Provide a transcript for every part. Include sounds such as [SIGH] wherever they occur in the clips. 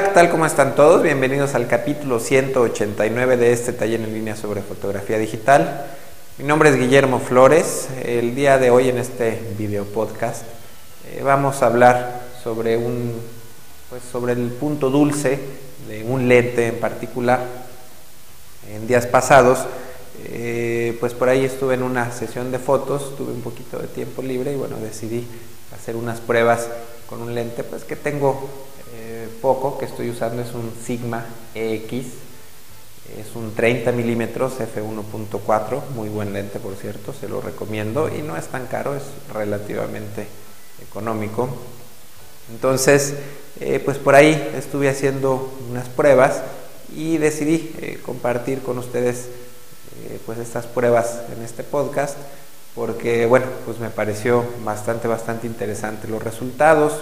Hola, ¿qué tal? ¿Cómo están todos? Bienvenidos al capítulo 189 de este taller en línea sobre fotografía digital. Mi nombre es Guillermo Flores. El día de hoy en este video podcast eh, vamos a hablar sobre un pues sobre el punto dulce de un lente en particular. En días pasados, eh, pues por ahí estuve en una sesión de fotos, tuve un poquito de tiempo libre y bueno, decidí hacer unas pruebas con un lente pues que tengo poco que estoy usando es un Sigma EX, es un 30 milímetros f1.4, muy buen lente por cierto, se lo recomiendo y no es tan caro, es relativamente económico. Entonces, eh, pues por ahí estuve haciendo unas pruebas y decidí eh, compartir con ustedes eh, pues estas pruebas en este podcast porque bueno, pues me pareció bastante, bastante interesante los resultados.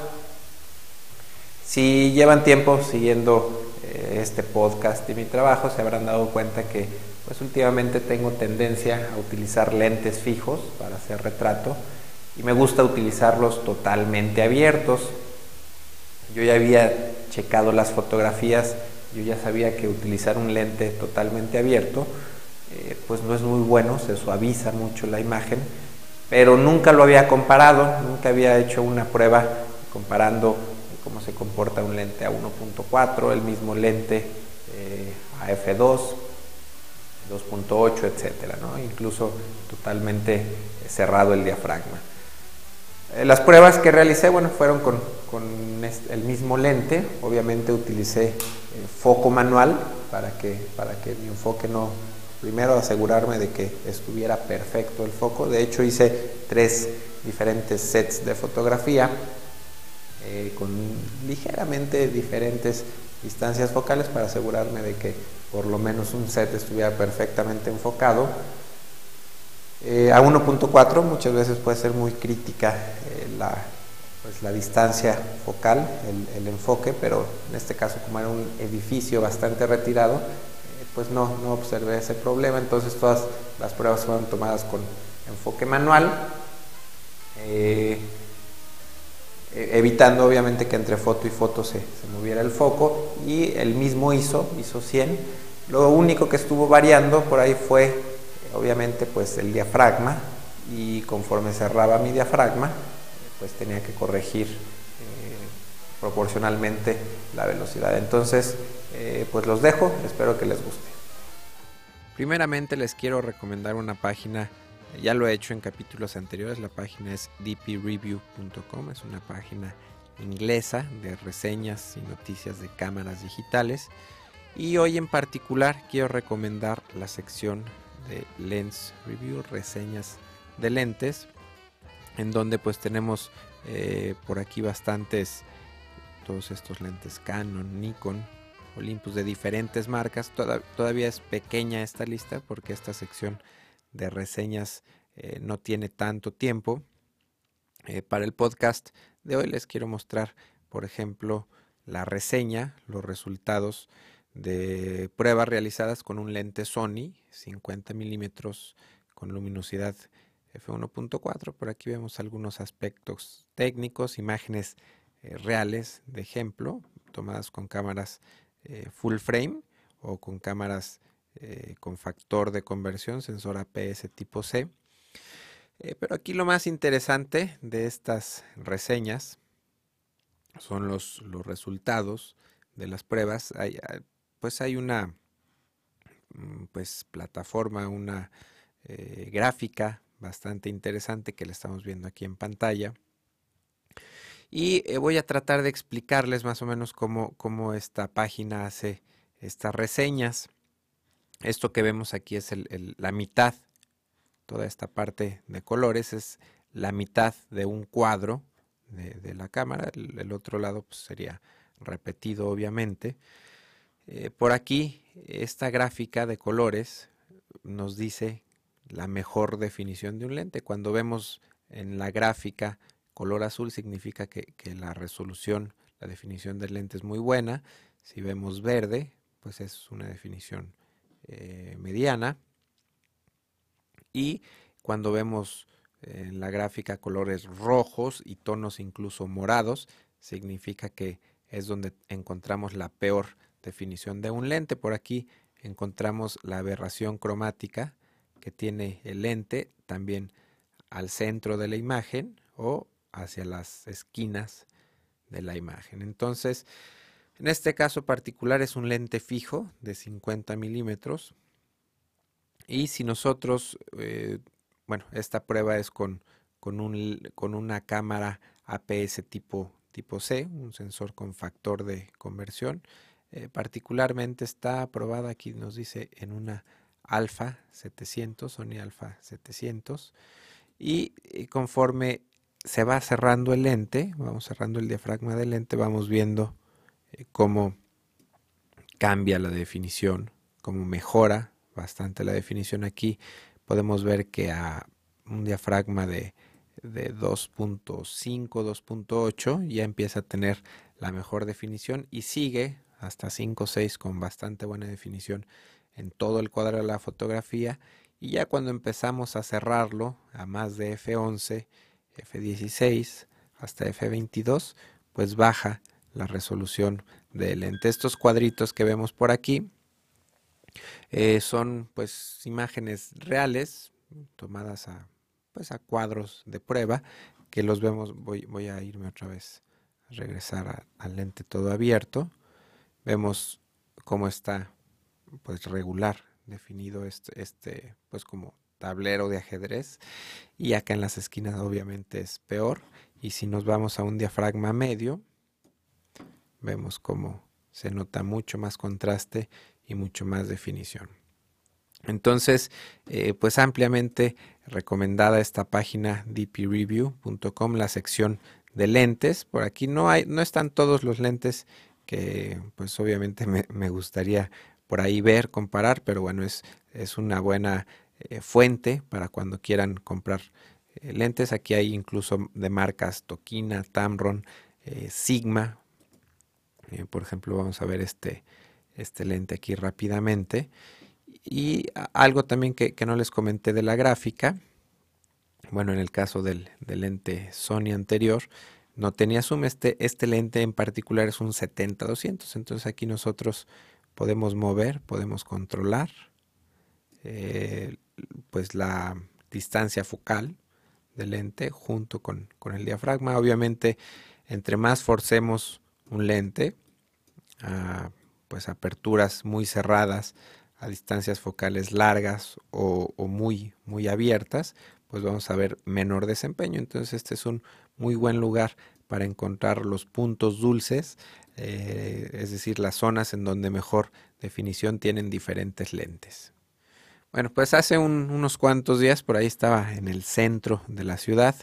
Si llevan tiempo siguiendo eh, este podcast y mi trabajo, se habrán dado cuenta que pues últimamente tengo tendencia a utilizar lentes fijos para hacer retrato y me gusta utilizarlos totalmente abiertos. Yo ya había checado las fotografías, yo ya sabía que utilizar un lente totalmente abierto eh, pues no es muy bueno, se suaviza mucho la imagen, pero nunca lo había comparado, nunca había hecho una prueba comparando cómo se comporta un lente a 1.4, el mismo lente eh, a f2, 2.8, etcétera, ¿no? incluso totalmente cerrado el diafragma. Eh, las pruebas que realicé bueno, fueron con, el mismo lente, obviamente utilicé foco manual para que, para que mi enfoque no, primero asegurarme de que estuviera perfecto el foco, de hecho hice tres diferentes sets de fotografía, eh, con ligeramente diferentes distancias focales para asegurarme de que por lo menos un set estuviera perfectamente enfocado. Eh, a 1.4 muchas veces puede ser muy crítica eh, la, pues, la, distancia focal, el, el, enfoque, pero en este caso como era un edificio bastante retirado, pues no, no observé ese problema, entonces todas las pruebas fueron tomadas con enfoque manual. Evitando obviamente que entre foto y foto se, moviera el foco y el mismo ISO, ISO 100. Lo único que estuvo variando por ahí fue obviamente pues el diafragma y conforme cerraba mi diafragma pues tenía que corregir eh, proporcionalmente la velocidad. Entonces eh, pues los dejo, espero que les guste. Primeramente les quiero recomendar una página ya lo he hecho en capítulos anteriores, la página es dpreview.com, es una página inglesa de reseñas y noticias de cámaras digitales. Y hoy en particular quiero recomendar la sección de Lens Review, reseñas de lentes, en donde pues tenemos eh, por aquí bastantes, todos estos lentes Canon, Nikon, Olympus de diferentes marcas. todavía es pequeña esta lista porque esta sección de reseñas eh, no tiene tanto tiempo. Eh, para el podcast de hoy les quiero mostrar, por ejemplo, la reseña, los resultados de pruebas realizadas con un lente Sony 50 milímetros con luminosidad f1.4. Por aquí vemos algunos aspectos técnicos, imágenes eh, reales de ejemplo, tomadas con cámaras full frame o con cámaras eh, con factor de conversión, sensor APS tipo C. Eh, pero aquí lo más interesante de estas reseñas son los, resultados de las pruebas. Hay, pues hay una mm, pues, plataforma, una eh, gráfica bastante interesante que le estamos viendo aquí en pantalla. Y voy a tratar de explicarles más o menos cómo esta página hace estas reseñas. Esto que vemos aquí es la mitad, toda esta parte de colores es la mitad de un cuadro de, la cámara, el, otro lado pues, sería repetido obviamente. Eh, por aquí, esta gráfica de colores nos dice la mejor definición de un lente. Cuando vemos en la gráfica color azul significa que, que la resolución, la definición del lente es muy buena. Si vemos verde, pues es una definición eh, mediana. Y cuando vemos en la gráfica colores rojos y tonos incluso morados, significa que es donde encontramos la peor definición de un lente. Por aquí encontramos la aberración cromática que tiene el lente también al centro de la imagen o hacia las esquinas de la imagen. Entonces, en este caso particular es un lente fijo de 50 milímetros. Y si nosotros, eh, bueno, esta prueba es con, con, un, con una cámara APS tipo, tipo C, un sensor con factor de conversión. Eh, particularmente está aprobada, aquí nos dice, en una Alpha 700, Sony Alpha 700. Y, conforme se va cerrando el lente, vamos cerrando el diafragma del lente, vamos viendo cómo cambia la definición, cómo mejora bastante la definición aquí. Podemos ver que a un diafragma de, de 2.5, 2.8 ya empieza a tener la mejor definición y sigue hasta 5.6 con bastante buena definición en todo el cuadro de la fotografía y ya cuando empezamos a cerrarlo a más de F11, F16 hasta F22, pues baja la resolución del lente. Estos cuadritos que vemos por aquí eh, son pues imágenes reales tomadas a, pues, a cuadros de prueba que los vemos, voy, voy a irme otra vez a regresar al lente todo abierto. Vemos cómo está pues regular definido este, este pues como tablero de ajedrez y acá en las esquinas obviamente es peor y si nos vamos a un diafragma medio vemos cómo se nota mucho más contraste y mucho más definición. Entonces, eh, pues ampliamente recomendada esta página dpreview.com, la sección de lentes. Por aquí no hay, no están todos los lentes que pues obviamente me, gustaría por ahí ver, comparar, pero bueno, es, es una buena eh, fuente para cuando quieran comprar eh, lentes. Aquí hay incluso de marcas Tokina, Tamron, Sigma, eh, por ejemplo, vamos a ver este, este lente aquí rápidamente. Y algo también que, no les comenté de la gráfica, bueno, en el caso del, lente Sony anterior, no tenía zoom. Este, este lente en particular es un 70-200. Entonces aquí nosotros podemos mover, podemos controlar eh, pues la distancia focal del lente junto con, con, el diafragma. Obviamente, entre más forcemos un lente a pues aperturas muy cerradas a distancias focales largas o, muy muy abiertas pues vamos a ver menor desempeño. Entonces este es un muy buen lugar para encontrar los puntos dulces eh, es decir las zonas en donde mejor definición tienen diferentes lentes. Bueno pues hace unos cuantos días por ahí estaba en el centro de la ciudad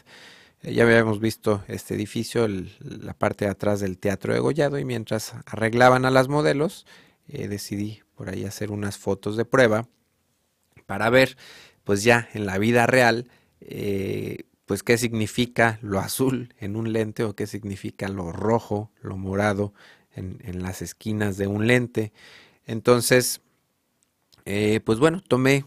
ya habíamos visto este edificio, la parte de atrás del Teatro de Gollado, y mientras arreglaban a las modelos, eh, decidí por ahí hacer unas fotos de prueba para ver, pues ya en la vida real, eh, pues qué significa lo azul en un lente o qué significa lo rojo, lo morado en, las esquinas de un lente. Entonces, pues bueno, tomé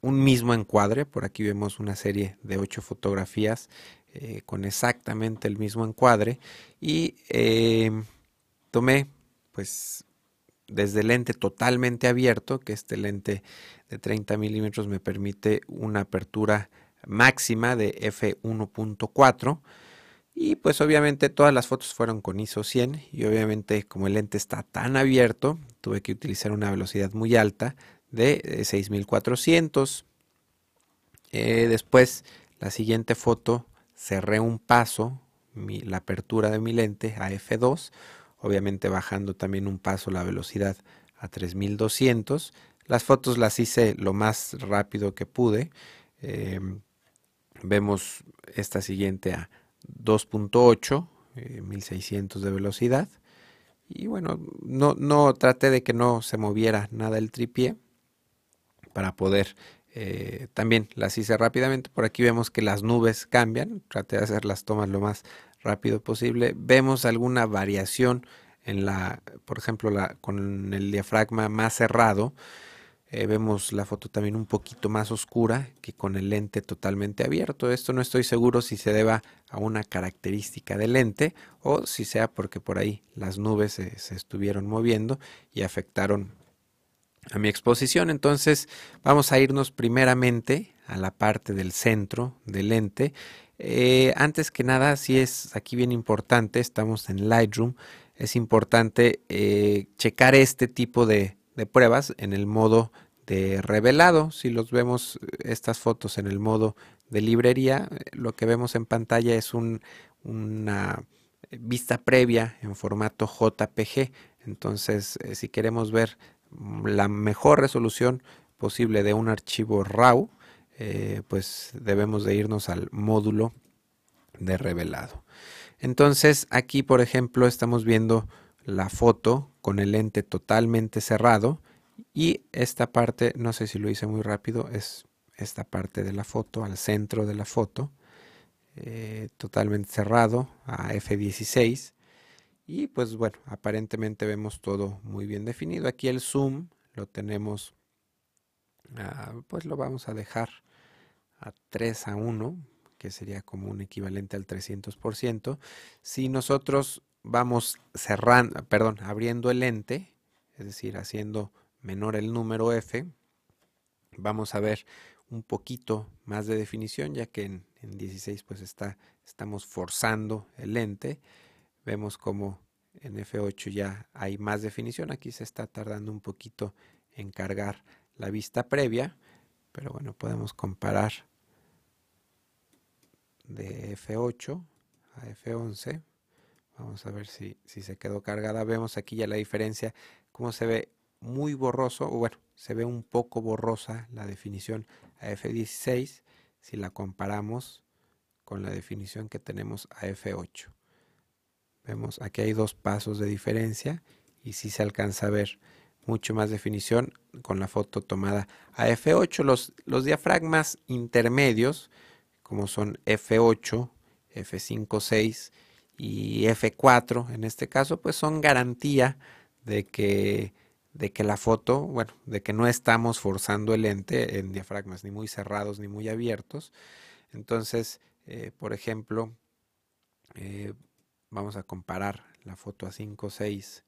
un mismo encuadre. Por aquí vemos una serie de ocho fotografías eh, con exactamente el mismo encuadre y eh, tomé pues desde lente totalmente abierto, que este lente de 30 milímetros me permite una apertura máxima de f1.4 y pues obviamente todas las fotos fueron con ISO 100 y obviamente como el lente está tan abierto tuve que utilizar una velocidad muy alta de 6400. Eh, después, la siguiente foto, cerré un paso, la apertura de mi lente a F2, obviamente bajando también un paso la velocidad a 3200. Las fotos las hice lo más rápido que pude. Em, vemos esta siguiente a 2.8, 1600 eh, de velocidad. Y bueno, no, no traté de que no se moviera nada el tripié para poder eh, también las hice rápidamente. Por aquí vemos que las nubes cambian. Traté de hacer las tomas lo más rápido posible. Vemos alguna variación en la, por ejemplo, con el diafragma más cerrado. eh, vemos la foto también un poquito más oscura que con el lente totalmente abierto. Esto no estoy seguro si se deba a una característica del lente o si sea porque por ahí las nubes se estuvieron moviendo y afectaron a mi exposición. Entonces vamos a irnos primeramente a la parte del centro del lente. Eh, antes que nada, si es aquí bien importante, estamos en Lightroom, es importante eh, checar este tipo de, pruebas en el modo de revelado. Si los vemos estas fotos en el modo de librería, lo que vemos en pantalla es una vista previa en formato JPG. Entonces, eh, si queremos ver la mejor resolución posible de un archivo RAW, eh, pues debemos de irnos al módulo de revelado. Entonces aquí, por ejemplo, estamos viendo la foto con el lente totalmente cerrado y esta parte, no sé si lo hice muy rápido, es esta parte de la foto, al centro de la foto, eh, totalmente cerrado a F16 y pues bueno, aparentemente vemos todo muy bien definido. Aquí el zoom lo tenemos, ah, pues lo vamos a dejar a 3 a 1, que sería como un equivalente al 300%. Si nosotros vamos cerrando, perdón, abriendo el lente, es decir, haciendo menor el número f, vamos a ver un poquito más de definición, ya que en, en 16 pues está, estamos forzando el lente Vemos como en F8 ya hay más definición. Aquí se está tardando un poquito en cargar la vista previa. Pero bueno, podemos comparar de F8 a F11. Vamos a ver si, si se quedó cargada. Vemos aquí ya la diferencia, cómo se ve muy borroso, o bueno, se ve un poco borrosa la definición a F16 si la comparamos con la definición que tenemos a F8. Vemos aquí hay dos pasos de diferencia y si se alcanza a ver mucho más definición con la foto tomada a F8. Los, los diafragmas intermedios, como son F8, F5, 6 y F4 en este caso, pues son garantía de que, de que la foto, bueno, de que no estamos forzando el lente en diafragmas ni muy cerrados ni muy abiertos. Entonces, eh, por ejemplo, eh, vamos a comparar la foto a 5.6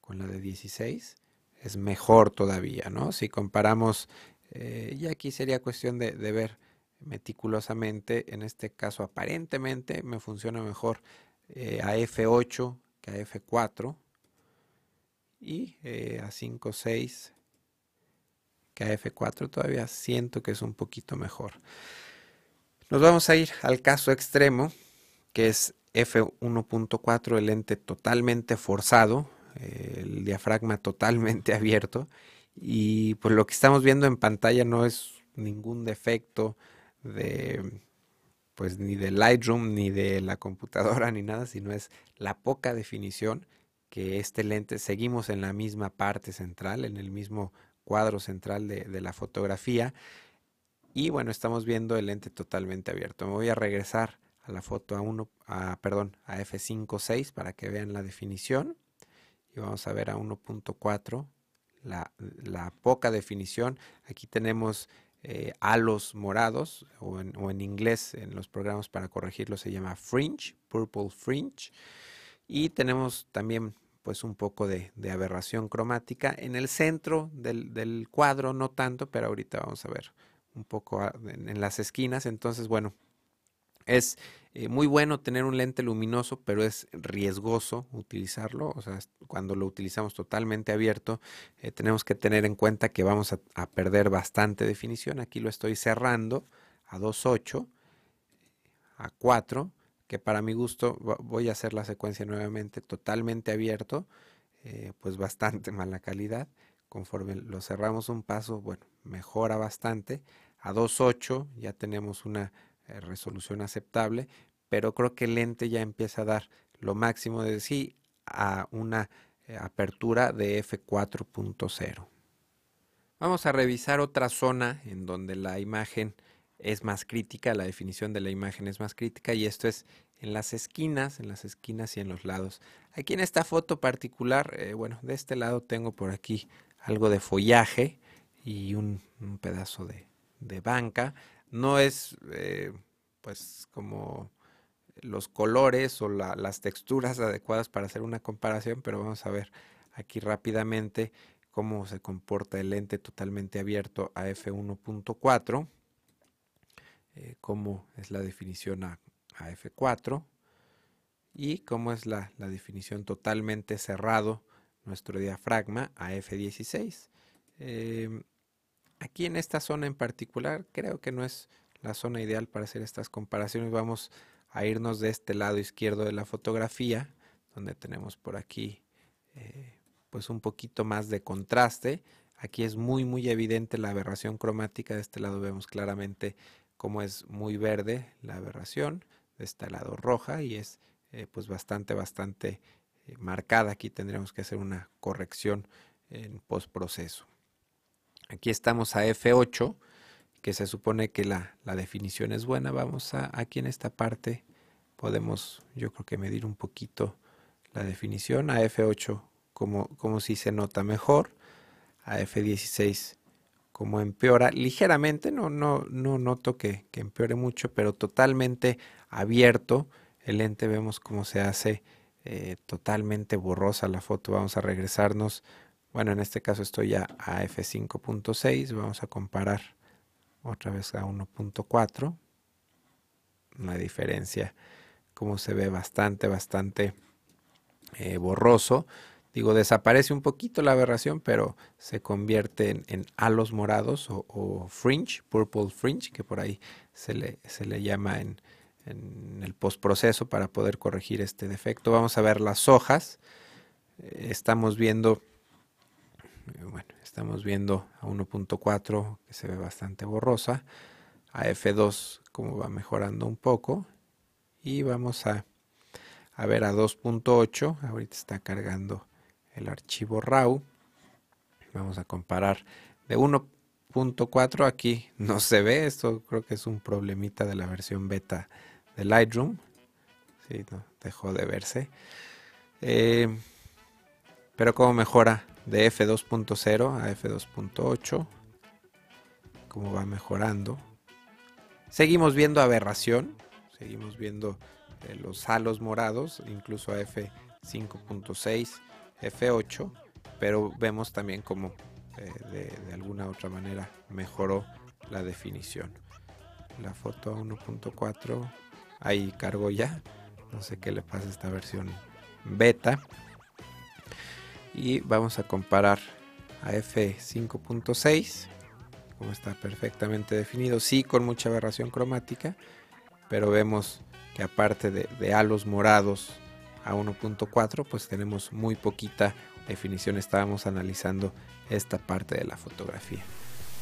con la de 16, es mejor todavía, ¿no? Si comparamos, eh, y aquí sería cuestión de, ver meticulosamente, en este caso aparentemente me funciona mejor eh, a F8 que a F4 y eh, a 5.6 que a F4 todavía siento que es un poquito mejor. Nos vamos a ir al caso extremo, que es F1.4, el lente totalmente forzado, el diafragma [LAUGHS] totalmente abierto y pues lo que estamos viendo en pantalla no es ningún defecto de pues ni de Lightroom ni de la computadora [LAUGHS] ni nada, sino es la poca definición que este lente seguimos en la misma parte central, en el mismo cuadro central de, de la fotografía y bueno, estamos viendo el lente totalmente abierto. Me voy a regresar a la foto a 1, a, perdón, a F5.6 para que vean la definición. Y vamos a ver a 1.4 la, la, poca definición. Aquí tenemos eh, halos morados o en, inglés en los programas para corregirlo se llama fringe, purple fringe. Y tenemos también pues un poco de, aberración cromática en el centro del, del, cuadro, no tanto, pero ahorita vamos a ver un poco en las esquinas. Entonces, bueno, es eh, muy bueno tener un lente luminoso, pero es riesgoso utilizarlo. O sea, cuando lo utilizamos totalmente abierto, eh, tenemos que tener en cuenta que vamos a, perder bastante definición. Aquí lo estoy cerrando a 2.8, a 4, que para mi gusto voy a hacer la secuencia nuevamente totalmente abierto, eh, pues bastante [LAUGHS] mala calidad. Conforme lo cerramos un paso, bueno, mejora bastante. A 2.8 ya tenemos una eh, resolución aceptable, pero creo que el lente ya empieza a dar lo máximo de sí a una eh, apertura de f4.0. Vamos a revisar otra zona en donde la imagen es más crítica, la definición de la imagen es más crítica y esto es en las esquinas, en las esquinas y en los lados. Aquí en esta foto particular, eh, bueno, de este lado tengo por aquí algo de follaje y un, pedazo de, banca. No es eh, pues como los colores o las texturas adecuadas para hacer una comparación, pero vamos a ver aquí rápidamente cómo se comporta el lente totalmente abierto a f1.4, eh, cómo es la definición a, f4 y cómo es la, definición totalmente cerrado nuestro diafragma a f16. Em, aquí en esta zona en particular creo que no es la zona ideal para hacer estas comparaciones. Vamos a irnos de este lado izquierdo de la fotografía, donde tenemos por aquí eh, pues un poquito más de contraste. Aquí es muy muy evidente la aberración cromática. De este lado vemos claramente cómo es muy verde la aberración. De este lado roja y es eh, pues bastante bastante eh, marcada. Aquí tendremos que hacer una corrección en postproceso. Aquí estamos a F8 que se supone que la, la definición es buena. Vamos a aquí en esta parte podemos yo creo que medir un poquito la definición. A F8 como, como si se nota mejor, a F16 como empeora ligeramente, no, no, no noto que, que empeore mucho, pero totalmente abierto el lente, vemos cómo se hace eh, totalmente borrosa la foto, vamos a regresarnos, bueno en este caso estoy ya a F5.6, vamos a comparar otra vez a 1.4, la diferencia como se ve bastante, bastante eh, borroso. Digo, desaparece un poquito la aberración, pero se convierte en, halos morados o, fringe, purple fringe, que por ahí se le, se le llama en, en el postproceso para poder corregir este defecto. Vamos a ver las hojas. Estamos viendo, bueno, estamos viendo a 1.4 que se ve bastante borrosa, a F2 como va mejorando un poco y vamos a, a ver a 2.8, ahorita está cargando el archivo RAW. Vamos a comparar de 1.4 aquí no se ve, esto creo que es un problemita de la versión beta de Lightroom. Sí, dejó de verse. Eh, pero como mejora de F2.0 a F2.8, cómo va mejorando. Seguimos viendo aberración, seguimos viendo eh, los halos morados, incluso a F5.6 F8, pero vemos también como eh, de, alguna otra manera mejoró la definición. La foto a 1.4, ahí cargo ya, no sé qué le pasa a esta versión beta. Y vamos a comparar a F5.6, como está perfectamente definido, sí con mucha aberración cromática, pero vemos que aparte de, de halos morados a 1.4 pues tenemos muy poquita definición. Estábamos analizando esta parte de la fotografía.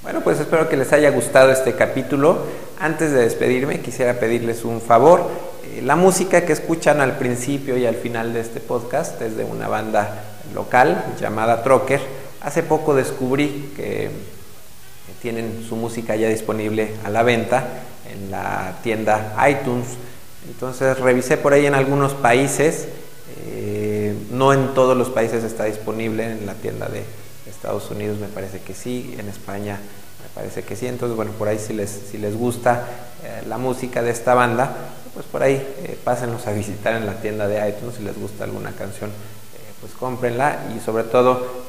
Bueno, pues espero que les haya gustado este capítulo. Antes de despedirme, quisiera pedirles un favor. Eh, la música que escuchan al principio y al final de este podcast es de una banda local llamada Trocker. Hace poco descubrí que tienen su música ya disponible a la venta en la tienda iTunes. Entonces revisé por ahí en algunos países, eh, no en todos los países está disponible, en la tienda de Estados Unidos me parece que sí, en España me parece que sí, entonces bueno, por ahí si les, si les gusta eh, la música de esta banda, pues por ahí eh, pásenlos a [LAUGHS] visitar en la tienda de iTunes si les gusta alguna canción, pues cómprenla y sobre todo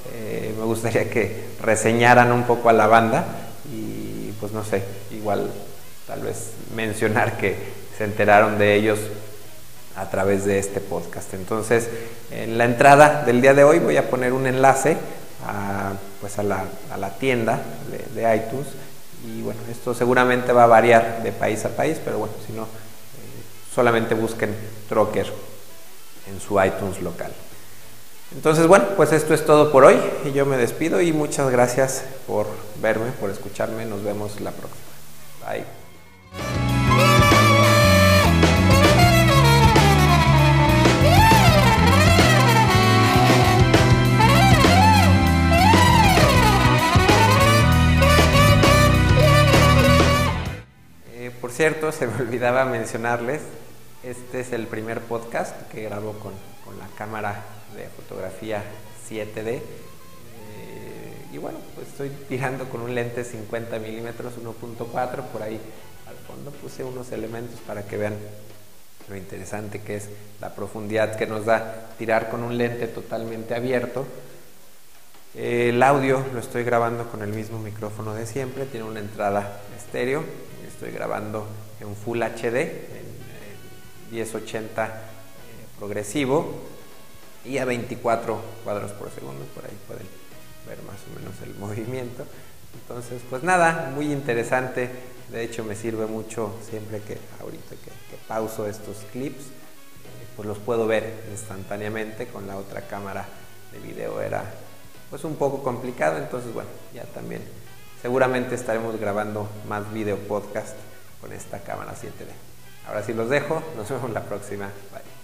me gustaría que reseñaran un poco a la banda y pues no sé, igual tal vez mencionar que se enteraron de ellos a través de este podcast. Entonces, en la entrada del día de hoy voy a poner un enlace a, pues a, la, tienda de, iTunes y bueno, esto seguramente va a variar de país a país, pero bueno, si no, eh, solamente busquen Trocker en su iTunes local. Entonces, bueno, pues esto es todo por hoy y yo me despido y muchas gracias por verme, por escucharme. Nos vemos la próxima. Bye. cierto, se me [LAUGHS] olvidaba mencionarles, este es el primer podcast que grabo con, la cámara de fotografía 7D. Eh, y bueno, pues estoy tirando con un lente 50 milímetros 1.4, por ahí al fondo puse unos elementos para que vean lo interesante que es la profundidad que nos da tirar con un lente totalmente abierto. El audio lo estoy grabando con el mismo micrófono de siempre, tiene una entrada estéreo, estoy grabando en Full HD, en 1080 eh, progresivo y a 24 cuadros por segundo, por ahí pueden ver más o menos el [LAUGHS] movimiento. Entonces, pues nada, muy interesante. De hecho, me sirve mucho siempre que ahorita que, pauso estos clips, eh, pues los puedo ver instantáneamente. Con la otra cámara de video era pues un poco complicado. Entonces, bueno, ya también seguramente estaremos grabando más video podcast con esta cámara 7D. Ahora sí los dejo, nos vemos la próxima. Bye.